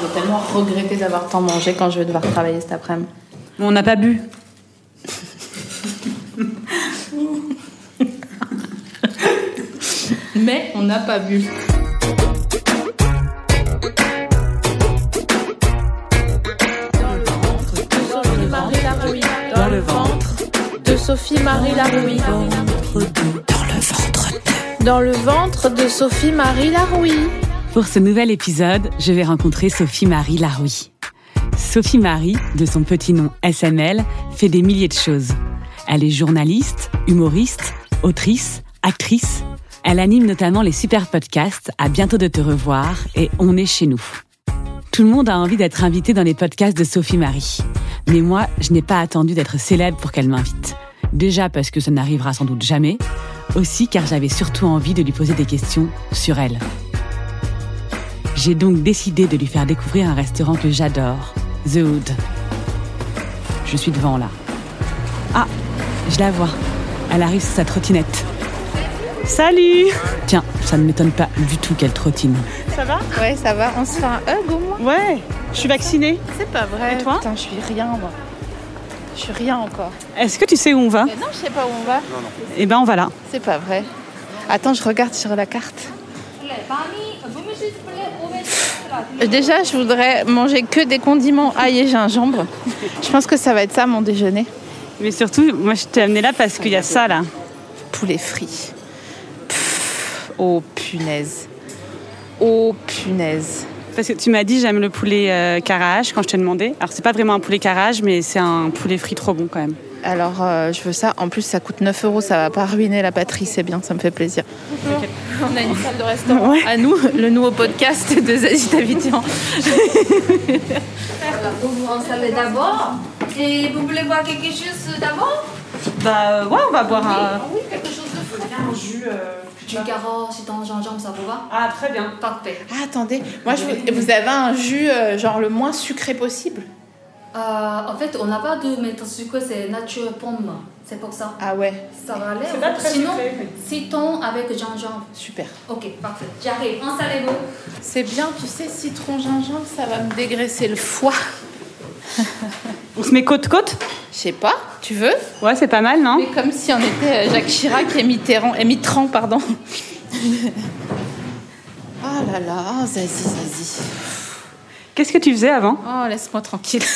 Je vais tellement regretter d'avoir tant mangé quand je vais devoir travailler cet après-midi. Mais on n'a pas bu. Mais on n'a pas bu. Dans le ventre de Sophie-Marie Larouille. Dans le ventre de... Dans le ventre de Sophie-Marie Larouille. Pour ce nouvel épisode, je vais rencontrer Sophie-Marie Larouille. Sophie-Marie, de son petit nom SML, fait des milliers de choses. Elle est journaliste, humoriste, autrice, actrice. Elle anime notamment les super podcasts À bientôt de te revoir et On est chez nous. Tout le monde a envie d'être invité dans les podcasts de Sophie-Marie. Mais moi, je n'ai pas attendu d'être célèbre pour qu'elle m'invite. Déjà parce que ça n'arrivera sans doute jamais, aussi car j'avais surtout envie de lui poser des questions sur elle. J'ai donc décidé de lui faire découvrir un restaurant que j'adore, The Hood. Je suis devant là. Ah, je la vois. Elle arrive sur sa trottinette. Salut Tiens, ça ne m'étonne pas du tout qu'elle trottine. Ça va? Ouais, ça va. On se fait un hug au moins Ouais, je suis vaccinée. C'est pas vrai. Et toi? Putain, je suis rien, moi. Je suis rien encore. Est-ce que tu sais où on va? Mais non, je sais pas où on va. Eh ben, on va là. C'est pas vrai. Attends, je regarde sur la carte. Déjà, je voudrais manger que des condiments ail et gingembre. Je pense que ça va être ça mon déjeuner. Mais surtout, moi, je t'ai amené là parce qu'il y a ça là. Poulet frit. Pff, oh punaise. Oh punaise. Parce que tu m'as dit j'aime le poulet euh, carrage quand je t'ai demandé. Alors c'est pas vraiment un poulet carrage, mais c'est un poulet frit trop bon quand même. Alors, euh, je veux ça. En plus, ça coûte 9 euros. Ça va pas ruiner la patrie. C'est bien, ça me fait plaisir. On a une salle de restaurant à nous, le nouveau podcast de Zazie Davitian. Vous vous installez d'abord et vous voulez boire quelque chose d'abord Bah ouais, on va boire un. Oui, quelque chose de frais. un jus. Du carotte, c'est en gingembre, ça vous va Ah très bien. Parfait. Ah, attendez. Moi, je vous... vous avez un jus euh, genre le moins sucré possible Euh, en fait, on n'a pas de méthode sucrée, c'est nature pomme. C'est pour ça. Ah ouais, Ça va aller C'est pas très Sinon, sucré, citron avec gingembre. super. Ok, parfait. J'arrive. Installez-vous. C'est bien, tu sais, citron, gingembre, ça va me dégraisser le foie. On se met côte-côte Je sais pas, tu veux? Ouais, c'est pas mal, non? Mais comme si on était euh, Jacques Chirac et Mitterrand, et Mitterrand, pardon. oh là là, Zazie, Zazie. Qu'est-ce que tu faisais avant? Oh, laisse-moi tranquille.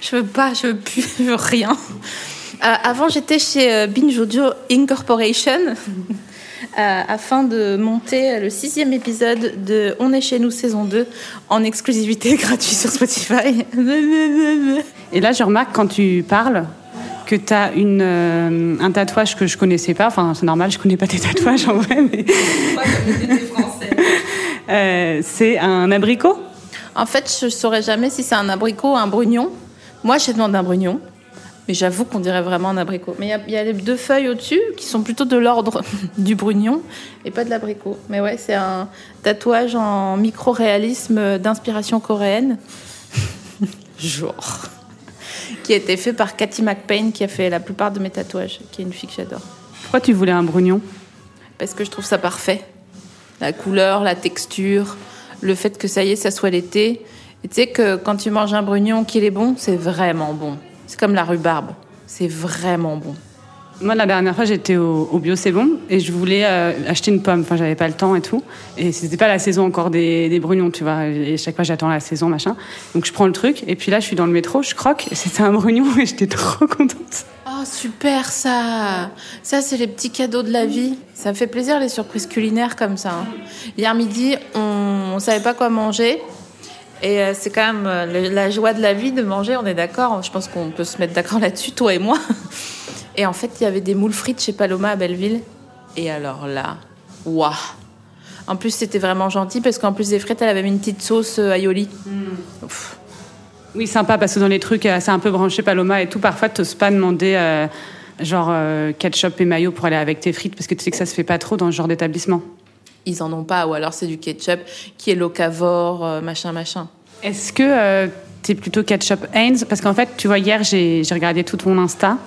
je veux pas, je veux plus, je veux rien. Euh, avant, j'étais chez euh, Binge Audio Incorporation euh, afin de monter le sixième épisode de On est chez nous saison 2 en exclusivité gratuit sur Spotify. Et là, je remarque quand tu parles que tu as une, euh, un tatouage que je connaissais pas. Enfin, c'est normal, je connais pas tes tatouages en vrai, mais. Euh, c'est un abricot? En fait, je saurais jamais si c'est un abricot ou un brugnon. Moi, je demande un brugnon. Mais j'avoue qu'on dirait vraiment un abricot. Mais il y y, a les deux feuilles au-dessus qui sont plutôt de l'ordre du brugnon et pas de l'abricot. Mais ouais, c'est un tatouage en micro-réalisme d'inspiration coréenne. Genre. Qui a été fait par Cathy McPain, qui a fait la plupart de mes tatouages, qui est une fille que j'adore. Pourquoi tu voulais un brugnon? Parce que je trouve ça parfait. La couleur, la texture, le fait que ça y est, ça soit l'été. Tu sais que quand tu manges un brugnon qu'il est bon, c'est vraiment bon. C'est comme la rhubarbe. C'est vraiment bon. Moi, la dernière fois, j'étais au, Bio C'est Bon et je voulais euh, acheter une pomme. Enfin, j'avais pas le temps et tout. Et c'était pas la saison encore des, des brugnons, tu vois. Et chaque fois, j'attends la saison, machin. Donc, je prends le truc et puis là, je suis dans le métro, je croque. Et c'était un brugnon et j'étais trop contente. Oh, super ça Ça, c'est les petits cadeaux de la vie. Ça me fait plaisir les surprises culinaires comme ça. hein. Hier midi, on ne savait pas quoi manger. Et euh, c'est quand même euh, la joie de la vie de manger, on est d'accord. Je pense qu'on peut se mettre d'accord là-dessus, toi et moi. Et en fait, il y avait des moules frites chez Paloma à Belleville. Et alors là, waouh En plus, c'était vraiment gentil parce qu'en plus des frites, elle avait mis une petite sauce euh, aioli. Ouf. Oui, sympa, parce que dans les trucs, euh, c'est un peu branché Paloma et tout, parfois, t'oses pas demander euh, genre euh, ketchup et mayo pour aller avec tes frites, parce que tu sais que ça se fait pas trop dans ce genre d'établissement. Ils en ont pas, ou alors c'est du ketchup qui est locavore, machin, machin. Est-ce que euh, t'es plutôt ketchup Heinz Parce qu'en fait, tu vois, hier, j'ai regardé tout ton Insta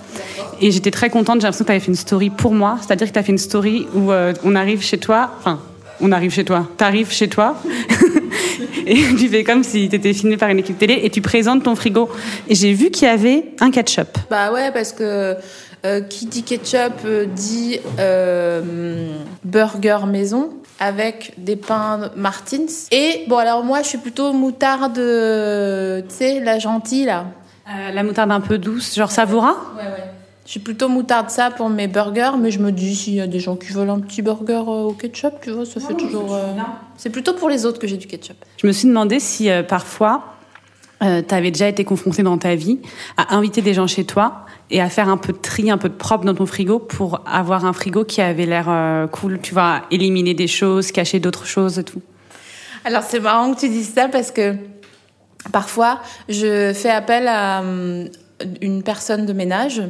et j'étais très contente. J'ai l'impression que t'avais fait une story pour moi. C'est-à-dire que t'as fait une story où euh, on arrive chez toi. Enfin, on arrive chez toi. T'arrives chez toi. et tu fais comme si t'étais filmé par une équipe télé et tu présentes ton frigo. Et j'ai vu qu'il y avait un ketchup. Bah ouais, parce que euh, qui dit ketchup euh, dit euh, burger maison avec des pains Martins. Et bon, alors moi, je suis plutôt moutarde, euh, tu sais, la gentille là. Euh, la moutarde un peu douce, genre savoura Ouais, ouais. Je suis plutôt moutarde ça pour mes burgers, mais je me dis s'il y a des gens qui veulent un petit burger euh, au ketchup, tu vois, ça fait toujours. euh, C'est plutôt pour les autres que j'ai du ketchup. Je me suis demandé si euh, parfois euh, tu avais déjà été confronté dans ta vie à inviter des gens chez toi et à faire un peu de tri, un peu de propre dans ton frigo pour avoir un frigo qui avait l'air euh, cool, tu vois, éliminer des choses, cacher d'autres choses et tout. Alors c'est marrant que tu dises ça parce que parfois je fais appel à hum, une personne de ménage,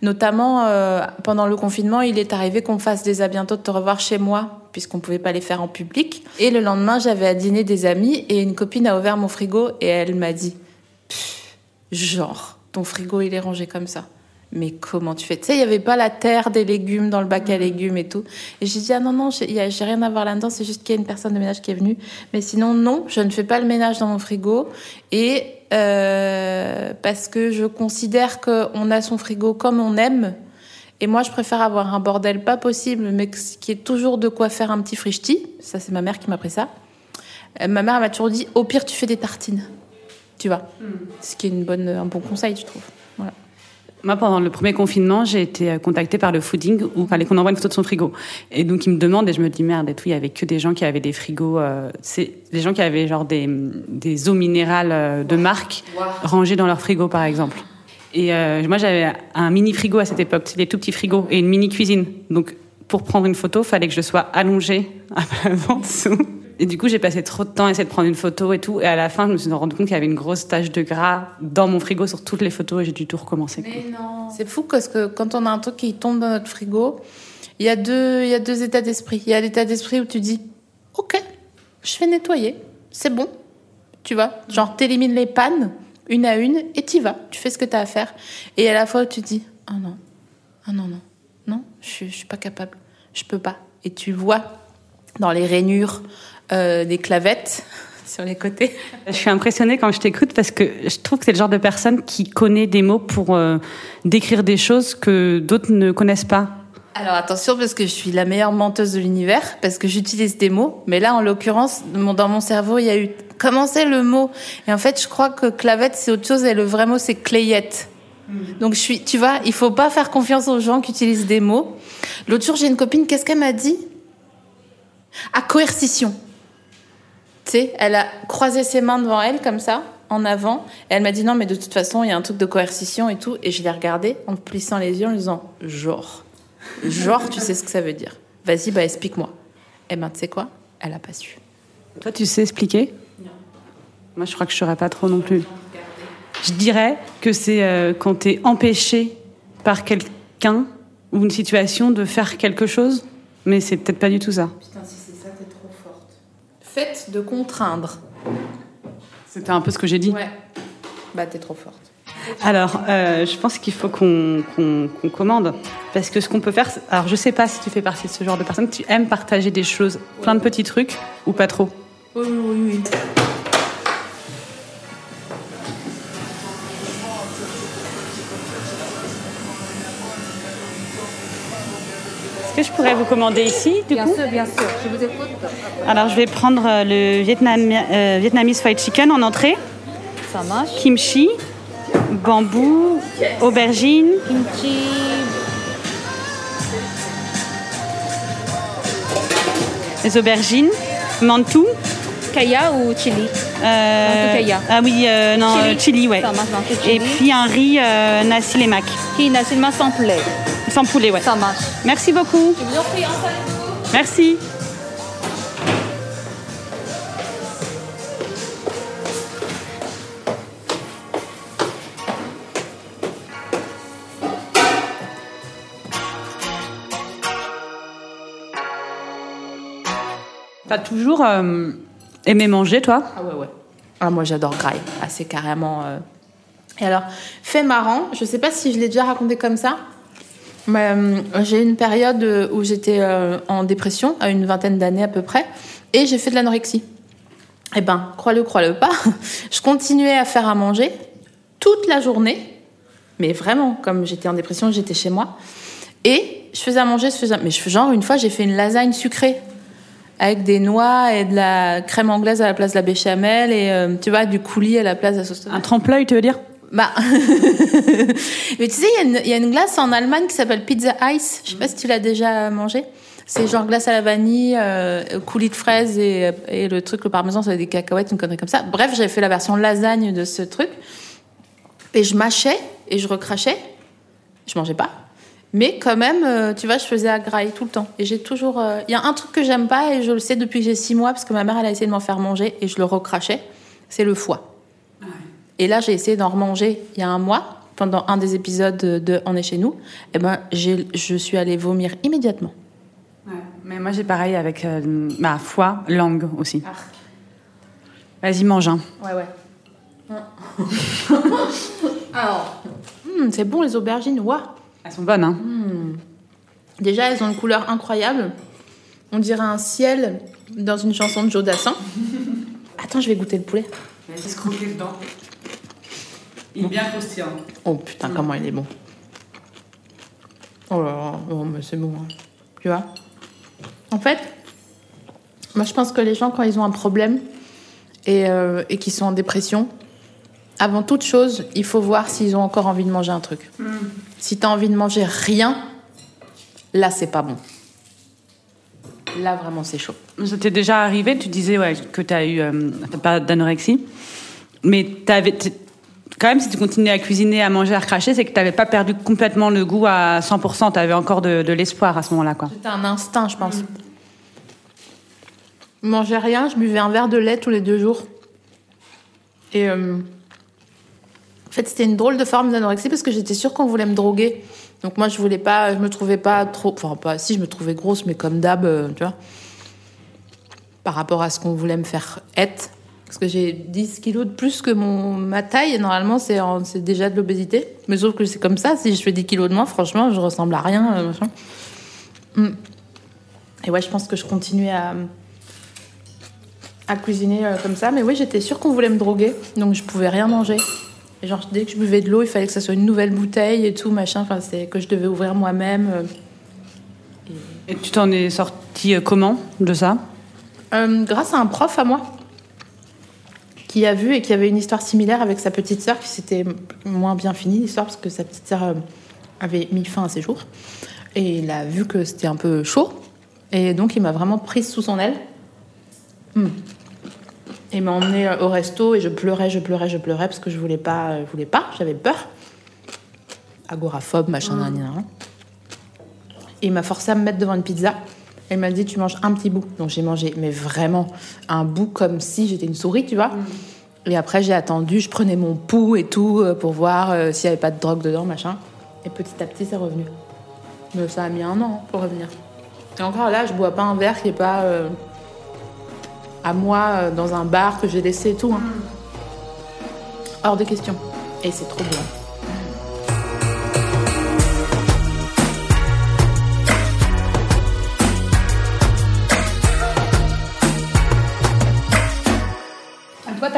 notamment euh, pendant le confinement, il est arrivé qu'on fasse des à bientôt de te revoir chez moi puisqu'on pouvait pas les faire en public. Et le lendemain, j'avais à dîner des amis et une copine a ouvert mon frigo et elle m'a dit genre ton frigo il est rangé comme ça. Mais comment tu fais? Tu sais, il n'y avait pas la terre des légumes dans le bac à légumes et tout. Et j'ai dit, ah non, non, j'ai rien à voir là-dedans, c'est juste qu'il y a une personne de ménage qui est venue. Mais sinon, non, je ne fais pas le ménage dans mon frigo. Et euh, parce que je considère qu'on a son frigo comme on aime. Et moi, je préfère avoir un bordel pas possible, mais qui est toujours de quoi faire un petit frichti. Ça, c'est ma mère qui m'a pris ça. Euh, ma mère m'a toujours dit, au pire, tu fais des tartines. Tu vois? Ce qui est une bonne, un bon conseil, je trouve. Voilà. Moi, pendant le premier confinement, j'ai été euh, contactée par le fooding où il fallait qu'on envoie une photo de son frigo. Et donc, ils me demandent, et je me dis, merde, et tout, il y avait que des gens qui avaient des frigos, euh, c'est des gens qui avaient genre des, des eaux minérales euh, de marque rangées dans leur frigo, par exemple. Et euh, moi, j'avais un mini frigo à cette époque, c'est des tout petits frigos, et une mini cuisine. Donc, pour prendre une photo, fallait que je sois allongée avant dessous. Et du coup, j'ai passé trop de temps à essayer de prendre une photo et tout. Et à la fin, je me suis rendu compte qu'il y avait une grosse tache de gras dans mon frigo sur toutes les photos et j'ai dû tout recommencer. quoi. C'est fou parce que quand on a un truc qui tombe dans notre frigo, il y a deux, y a deux états d'esprit. Il y a l'état d'esprit où tu dis, ok, je vais nettoyer, c'est bon, tu vois? Genre t'élimines les pannes une à une et t'y vas, tu fais ce que t'as à faire. Et à la fois tu dis, ah non, ah non non, non, je, je suis pas capable, je peux pas. Et tu vois dans les rainures euh, des clavettes sur les côtés. Je suis impressionnée quand je t'écoute parce que je trouve que c'est le genre de personne qui connaît des mots pour euh, décrire des choses que d'autres ne connaissent pas. Alors attention parce que je suis la meilleure menteuse de l'univers parce que j'utilise des mots, mais là en l'occurrence dans mon cerveau il y a eu comment c'est le mot? Et en fait je crois que clavette c'est autre chose et le vrai mot c'est clayette. Donc je suis, tu vois, il faut pas faire confiance aux gens qui utilisent des mots. L'autre jour j'ai une copine, qu'est-ce qu'elle m'a dit? À coercition. Tu sais, elle a croisé ses mains devant elle comme ça, en avant, et elle m'a dit non mais de toute façon il y a un truc de coercition et tout, et je l'ai regardée en plissant les yeux en lui disant genre. Genre, tu sais ce que ça veut dire. Vas-y, bah explique-moi. Eh ben, tu sais quoi? Elle a pas su. Toi, tu sais expliquer? Non. Moi, je crois que je saurais pas trop non plus. Je dirais que c'est euh, quand tu es empêché par quelqu'un ou une situation de faire quelque chose, mais c'est peut-être pas du tout ça. Putain, si c'est ça, t'es trop forte. Fait de contraindre. C'était un peu ce que j'ai dit. Ouais. Bah, t'es trop forte. Alors, euh, je pense qu'il faut qu'on commande. Parce que ce qu'on peut faire, alors je sais pas si tu fais partie de ce genre de personne, tu aimes partager des choses, plein de petits trucs, ou pas trop? Oui, oui, oui. Que je pourrais vous commander ici, du Bien coup sûr, bien sûr, je vous écoute. Alors, je vais prendre euh, le Vietnam, euh, Vietnamese fried chicken en entrée, Ça marche. kimchi, bambou, aubergine, Kimchi, les aubergines, mantou. kaya ou chili? Euh, Mantou kaya. Ah oui, euh, non, Chili. chili, ouais. Ça marche, mantou chili. Et puis un riz euh, nasi lemak. Qui nationalement sans poulet. Sans poulet, ouais. Ça marche. Merci beaucoup. Je vous en prie. Merci. T'as toujours euh, aimé manger, toi? Ah ouais, ouais. Ah, moi, j'adore graille. Ah, c'est carrément. euh. Et alors, fait marrant, je sais pas si je l'ai déjà raconté comme ça, mais euh, j'ai une période euh, où j'étais euh, en dépression, à une vingtaine d'années à peu près, et j'ai fait de l'anorexie. Eh ben, crois-le, crois-le pas, je continuais à faire à manger toute la journée, mais vraiment, comme j'étais en dépression, j'étais chez moi, et je faisais à manger, je faisais, mais genre une fois, j'ai fait une lasagne sucrée avec des noix et de la crème anglaise à la place de la béchamel et tu vois du coulis à la place de la sauce. Un trempe-l'œil, tu veux dire? Bah, mais tu sais, il y a une- glace en Allemagne qui s'appelle Pizza Ice. Je sais pas si tu l'as déjà mangé. C'est genre glace à la vanille, euh, coulis de fraises et, et le truc, le parmesan, va des cacahuètes, une connerie comme ça. Bref, j'avais fait la version lasagne de ce truc. Et je mâchais et je recrachais. Je mangeais pas. Mais quand même, euh, tu vois, je faisais à graille tout le temps. Et j'ai toujours. euh, Il y a un truc que j'aime pas et je le sais depuis que j'ai six mois parce que ma mère, elle a essayé de m'en faire manger et je le recrachais. C'est le foie. Et là, j'ai essayé d'en remanger il y a un mois, pendant un des épisodes de On est chez nous. Et ben, j'ai- je suis allée vomir immédiatement. Mais moi, j'ai pareil avec euh, ma foie, langue aussi. Vas-y, mange un. Ouais, ouais. Alors, hmm, c'est bon les aubergines, waouh. Elles sont bonnes, hein Déjà, elles ont une couleur incroyable. On dirait un ciel dans une chanson de Joe Dassin. Attends, je vais goûter le poulet. Vas-y, croquer dedans. Il est bien croustillant. Oh putain, comment il est bon. Oh là là, oh, mais c'est bon. hein. Tu vois? En fait, moi je pense que les gens, quand ils ont un problème et, euh, et qu'ils sont en dépression, avant toute chose, il faut voir s'ils ont encore envie de manger un truc. Si tu as envie de manger rien, là c'est pas bon. Là vraiment c'est chaud. Ça t'est déjà arrivé, tu disais ouais, que tu as eu euh, t'as pas d'anorexie, mais t'avais, quand même, si tu continuais à cuisiner, à manger, à recracher, c'est que tu n'avais pas perdu complètement le goût à 100%, tu avais encore de, l'espoir à ce moment-là. C'était un instinct, je pense. Je mangeais rien, je buvais un verre de lait tous les deux jours. Et euh, en fait, c'était une drôle de forme d'anorexie parce que j'étais sûre qu'on voulait me droguer. Donc moi, je voulais pas, je me trouvais pas trop, enfin pas, si je me trouvais grosse, mais comme d'hab, euh, tu vois, par rapport à ce qu'on voulait me faire être. Parce que j'ai 10 kilos de plus que mon, ma taille, normalement, c'est déjà de l'obésité. Mais sauf que c'est comme ça, si je fais 10 kilos de moins, franchement, je ressemble à rien. euh, machin. Mm. Et ouais, je pense que je continuais à, à cuisiner euh, comme ça. Mais oui, j'étais sûre qu'on voulait me droguer, donc je pouvais rien manger. Et genre, dès que je buvais de l'eau, il fallait que ça soit une nouvelle bouteille et tout, machin. Enfin, c'est que je devais ouvrir moi-même. euh. Et tu t'en es sorti euh, comment de ça? Euh, grâce à un prof à moi qui a vu et qui avait une histoire similaire avec sa petite sœur qui s'était moins bien finie l'histoire parce que sa petite sœur euh, avait mis fin à ses jours et il a vu que c'était un peu chaud et donc il m'a vraiment prise sous son aile Hmm. et il m'a emmenée euh, au resto et je pleurais je pleurais je pleurais parce que je voulais pas euh, je voulais pas j'avais peur agoraphobe machin nan. Et il m'a forcé à me mettre devant une pizza. Elle m'a dit tu manges un petit bout. Donc j'ai mangé, mais vraiment un bout comme si j'étais une souris, tu vois. Et après j'ai attendu, je prenais mon pouls et tout euh, pour voir euh, s'il n'y avait pas de drogue dedans, machin. Et petit à petit c'est revenu. Mais ça a mis un an hein, pour revenir. Et encore là, je bois pas un verre qui est pas euh, à moi euh, dans un bar que j'ai laissé et tout. hein. Hors de question. Et c'est trop bon.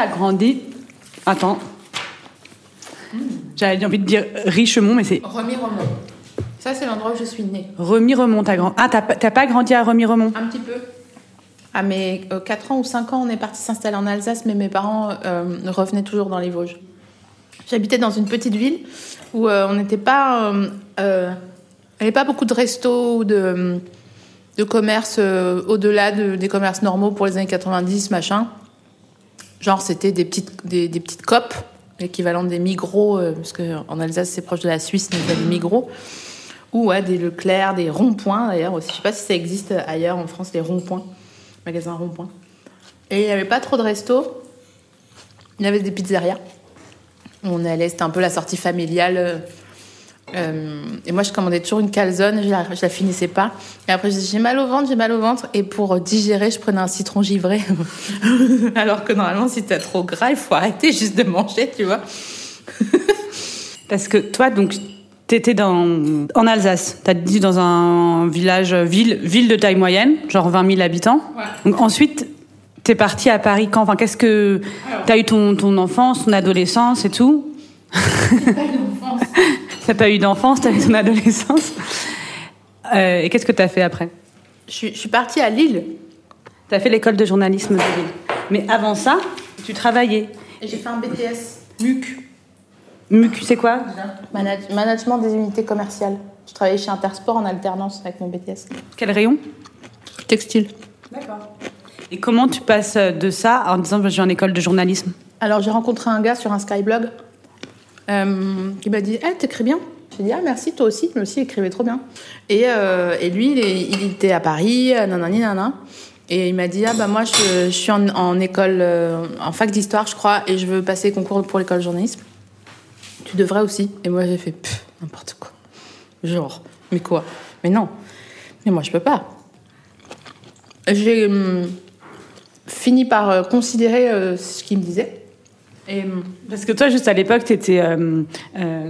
Toi, tu as grandi. Attends. J'avais envie de dire Richemont, mais c'est Remis-Remont. Ça, c'est l'endroit où je suis née. Remis-Remont. T'as grand... Ah, t'as pas- t'as grandi à Remis-Remont Un petit peu. À mes 4 ans ou 5 ans, on est parti s'installer en Alsace, mais mes parents euh, revenaient toujours dans les Vosges. J'habitais dans une petite ville où euh, on n'était pas. euh, euh, il n'y avait pas beaucoup de restos ou de, de commerces euh, au-delà de- des commerces normaux pour les années 90, machin. Genre, c'était des petites, des, petites copes, l'équivalent des Migros, euh, parce qu'en Alsace, c'est proche de la Suisse, donc il des Migros, Ou ouais, des Leclerc, des ronds-points d'ailleurs aussi. Je sais pas si ça existe ailleurs en France, les ronds-points, magasins ronds-points. Et il n'y avait pas trop de restos. Il y avait des pizzerias. On allait, c'était un peu la sortie familiale. Euh, et moi, je commandais toujours une calzone, je la, je la finissais pas. Et après, je disais, j'ai mal au ventre, j'ai mal au ventre. Et pour digérer, je prenais un citron givré. Alors que normalement, si t'as trop gras, il faut arrêter juste de manger, tu vois. Parce que toi, donc, t'étais dans, en Alsace. T'as dit dans un village, ville, ville de taille moyenne, genre 20 000 habitants. Donc, ensuite, t'es parti à Paris quand? Enfin, qu'est-ce que. T'as eu ton, ton enfance, ton adolescence et tout? T'as pas eu d'enfance, t'as eu ton adolescence. Euh, et qu'est-ce que t'as fait après? Je suis, je suis partie à Lille. T'as fait l'école de journalisme de Lille. Mais avant ça, tu travaillais. Et j'ai fait un BTS. MUC. MUC, c'est quoi? Manage- management des unités commerciales. Je travaillais chez Intersport en alternance avec mon BTS. Quel rayon? Textile. Et comment tu passes de ça en disant je suis en école de journalisme? Alors j'ai rencontré un gars sur un Skyblog euh, qui m'a dit Eh, t'écris bien J'ai dit Ah, merci, toi aussi. Lui aussi, il écrivait trop bien. Et, euh, et lui, il, il était à Paris, euh, nanani, nanana. Et il m'a dit Ah, bah moi, je, suis en, école, en fac d'histoire, je crois, et je veux passer concours pour l'école de journalisme. Tu devrais aussi. Et moi, j'ai fait N'importe quoi. Genre, mais quoi? Mais non. Mais moi, je peux pas. J'ai hum, fini par considérer ce qu'il me disait. Et hum, Parce que toi, juste à l'époque, tu étais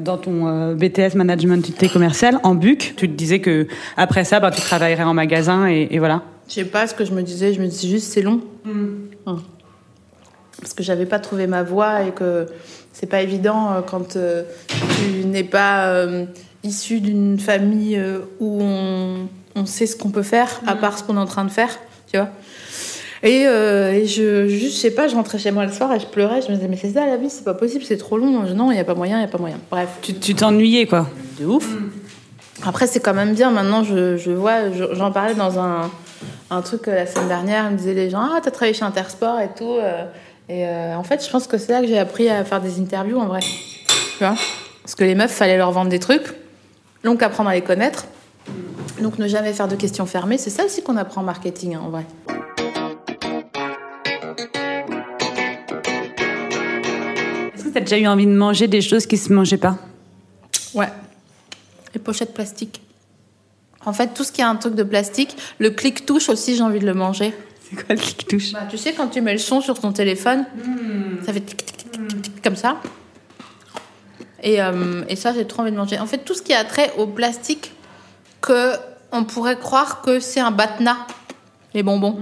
dans ton euh, BTS Management Unité Commerciale en BUC. Tu te disais que après ça, bah, tu travaillerais en magasin et, et voilà. je sais pas ce que je me disais, je me disais juste c'est long. Hum. Parce que j'avais pas trouvé ma voie et que c'est pas évident euh, quand euh, tu n'es pas euh, issu d'une famille euh, où on, on sait ce qu'on peut faire, à part ce qu'on est en train de faire, tu vois. Et, euh, et je, juste, je sais pas, je rentrais chez moi le soir et je pleurais. Je me disais, mais c'est ça la vie, c'est pas possible, c'est trop long. Je- non, il y a pas moyen, il y a pas moyen. Bref. Tu t'ennuyais, quoi. de ouf. Après, c'est quand même bien. Maintenant, je, je vois, je- j'en parlais dans un, un truc euh, la semaine dernière. Ils me disaient les gens, ah, t'as travaillé chez Intersport et tout. euh, et en fait, je pense que c'est là que j'ai appris à faire des interviews en vrai. Tu vois? Parce que les meufs, fallait leur vendre des trucs. Donc, apprendre à les connaître. Donc, ne jamais faire de questions fermées. C'est ça aussi qu'on apprend en marketing, hein, en vrai. Que tu as déjà eu envie de manger des choses qui se mangeaient pas Ouais. Les pochettes plastiques. En fait, tout ce qui est un truc de plastique, le clic-touche aussi, j'ai envie de le manger. C'est quoi le clic-touche Bah, tu sais, quand tu mets le son sur ton téléphone, ça fait tic, tic, tic, tic, comme ça. Et, euh, et ça, j'ai trop envie de manger. En fait, tout ce qui a trait au plastique, que on pourrait croire que c'est un batna, les bonbons.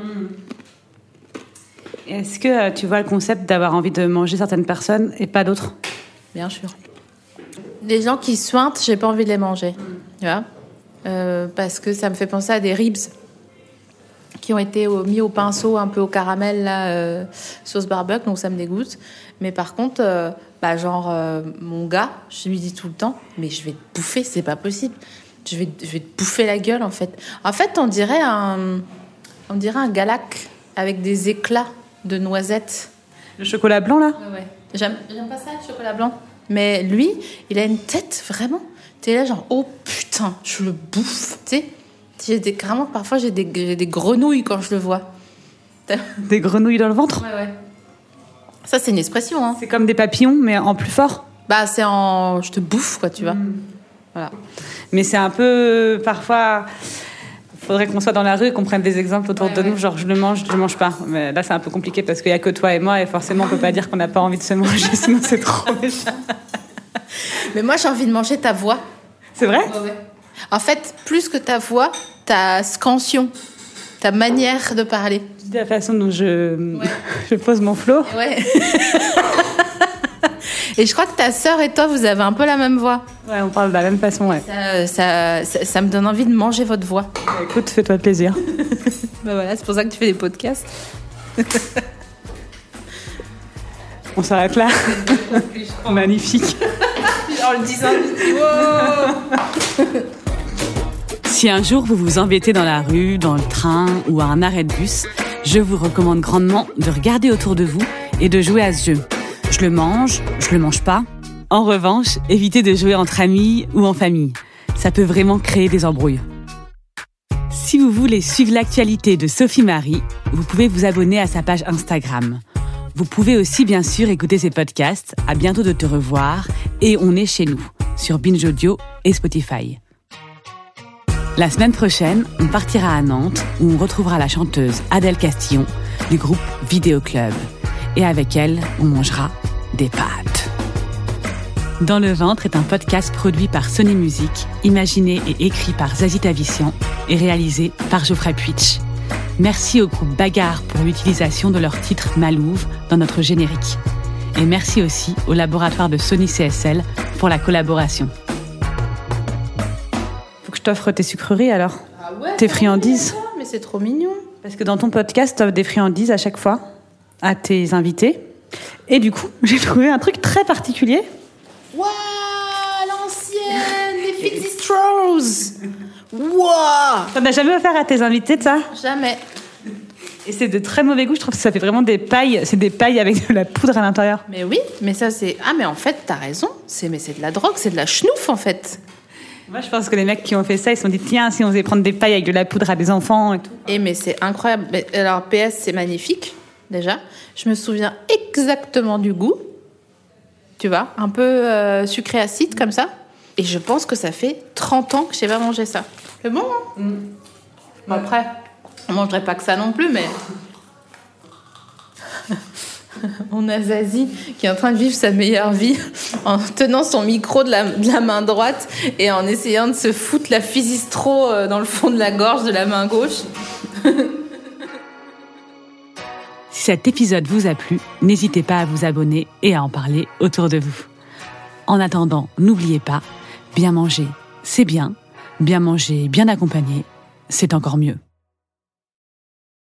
Est-ce que euh, tu vois le concept d'avoir envie de manger certaines personnes et pas d'autres Bien sûr. Les gens qui suintent, j'ai pas envie de les manger. Tu vois Euh, Parce que ça me fait penser à des ribs qui ont été mis au pinceau, un peu au caramel, là, euh, sauce barbecue, donc ça me dégoûte. Mais par contre, bah, genre, mon gars, je lui dis tout le temps, mais je vais te bouffer, c'est pas possible. Je vais, je vais te bouffer la gueule, en fait. En fait, on dirait un, on dirait un galac avec des éclats de noisettes. Le chocolat blanc, là Ouais, ouais. J'aime, j'aime pas ça, le chocolat blanc. Mais lui, il a une tête, vraiment. T'es là, genre, oh putain, je le bouffe. Tu sais, j'ai des, carrément, parfois, j'ai des, j'ai des grenouilles quand je le vois. Des grenouilles dans le ventre Ouais, ouais. Ça, c'est une expression, hein. C'est comme des papillons, mais en plus fort. Bah, c'est en. Je te bouffe, quoi, tu vois. Voilà. Mais c'est un peu parfois. Faudrait qu'on soit dans la rue et qu'on prenne des exemples autour Ouais, de ouais. nous, genre je le mange, je le mange pas. Mais là c'est un peu compliqué parce qu'il y a que toi et moi et forcément on peut pas dire qu'on n'a pas envie de se manger, sinon c'est trop méchant. Mais moi, j'ai envie de manger ta voix. C'est vrai? En fait, plus que ta voix, ta scansion, ta manière de parler. La façon dont je, je pose mon flot. Ouais. Et je crois que ta sœur et toi, vous avez un peu la même voix. Ouais, on parle de la même façon, ouais. Ça, ça, ça, ça me donne envie de manger votre voix. Écoute, fais-toi plaisir. Bah voilà, c'est pour ça que tu fais des podcasts. On s'arrête là. Magnifique. En le disant, Si un jour vous vous embêtez dans la rue, dans le train ou à un arrêt de bus, je vous recommande grandement de regarder autour de vous et de jouer à ce jeu. Je le mange, je le mange pas. En revanche, évitez de jouer entre amis ou en famille. ça peut vraiment créer des embrouilles. Si vous voulez suivre l'actualité de Sophie Marie, vous pouvez vous abonner à sa page Instagram. Vous pouvez aussi bien sûr écouter ses podcasts. À bientôt de te revoir et on est chez nous sur Binge Audio et Spotify. La semaine prochaine, on partira à Nantes où on retrouvera la chanteuse Adèle Castillon du groupe Vidéo Club. Et avec elle, on mangera des pâtes. Dans le ventre est un podcast produit par Sony Music, imaginé et écrit par Zazie Tavissian et réalisé par Geoffrey Puitch. Merci au groupe Bagarre pour l'utilisation de leur titre Malouve dans notre générique. Et merci aussi au laboratoire de Sony CSL pour la collaboration. Faut que je t'offre tes sucreries alors Ah ouais, Tes friandises Mais c'est trop mignon. Parce que dans ton podcast, tu offres des friandises à chaque fois à tes invités. Et du coup, j'ai trouvé un truc très particulier. Waouh, l'ancienne, les Fixie Straws. Waouh, T'en as jamais offert à tes invités ça? Jamais. Et c'est de très mauvais goût, je trouve que ça fait vraiment des pailles. C'est des pailles avec de la poudre à l'intérieur. Mais oui, mais ça c'est ah mais en fait t'as raison. C'est mais c'est de la drogue, c'est de la schnouf en fait. Moi, je pense que les mecs qui ont fait ça, ils se sont dit tiens, si on faisait prendre des pailles avec de la poudre à des enfants et tout. Et mais c'est incroyable. Mais, alors PS c'est magnifique déjà. Je me souviens exactement du goût. Tu vois, un peu euh, sucré acide comme ça. Et je pense que ça fait 30 ans que j'ai pas mangé ça. C'est bon hein? Bon, Après, on mangerait pas que ça non plus, mais. On a Zazie qui est en train de vivre sa meilleure vie en tenant son micro de la, de la main droite et en essayant de se foutre la physistro euh, dans le fond de la gorge de la main gauche. Si cet épisode vous a plu, n'hésitez pas à vous abonner et à en parler autour de vous. En attendant, n'oubliez pas, bien manger, c'est bien, bien manger, bien accompagné, c'est encore mieux.